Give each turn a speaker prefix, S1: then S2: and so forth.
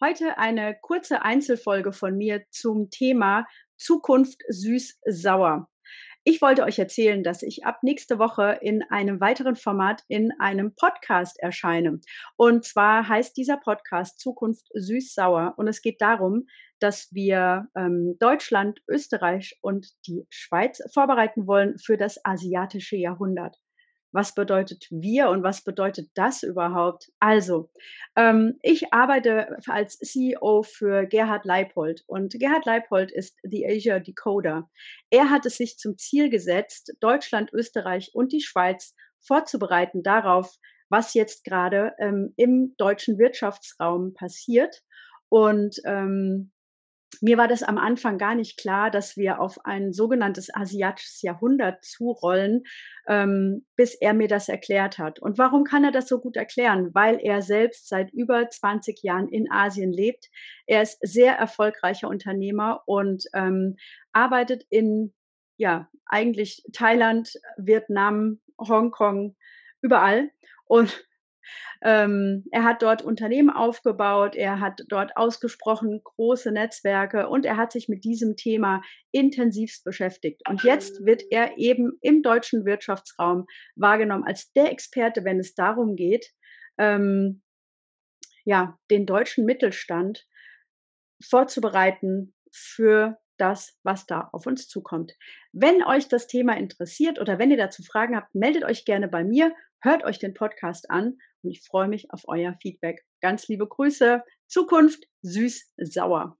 S1: Heute eine kurze Einzelfolge von mir zum Thema Zukunft süß-sauer. Ich wollte euch erzählen, dass ich ab nächste Woche in einem weiteren Format in einem Podcast erscheine. Und zwar heißt dieser Podcast Zukunft süß-sauer. Und es geht darum, dass wir ähm, Deutschland, Österreich und die Schweiz vorbereiten wollen für das asiatische Jahrhundert was bedeutet wir und was bedeutet das überhaupt? Also, ähm, ich arbeite als CEO für Gerhard Leipold und Gerhard Leipold ist the Asia Decoder. Er hat es sich zum Ziel gesetzt, Deutschland, Österreich und die Schweiz vorzubereiten darauf, was jetzt gerade ähm, im deutschen Wirtschaftsraum passiert. Und ähm, mir war das am Anfang gar nicht klar, dass wir auf ein sogenanntes asiatisches Jahrhundert zurollen, ähm, bis er mir das erklärt hat. Und warum kann er das so gut erklären? Weil er selbst seit über 20 Jahren in Asien lebt. Er ist sehr erfolgreicher Unternehmer und ähm, arbeitet in, ja, eigentlich Thailand, Vietnam, Hongkong, überall. Und ähm, er hat dort Unternehmen aufgebaut, er hat dort ausgesprochen große Netzwerke und er hat sich mit diesem Thema intensivst beschäftigt. Und jetzt wird er eben im deutschen Wirtschaftsraum wahrgenommen als der Experte, wenn es darum geht, ähm, ja, den deutschen Mittelstand vorzubereiten für das, was da auf uns zukommt. Wenn euch das Thema interessiert oder wenn ihr dazu Fragen habt, meldet euch gerne bei mir, hört euch den Podcast an und ich freue mich auf euer Feedback. Ganz liebe Grüße. Zukunft süß-sauer.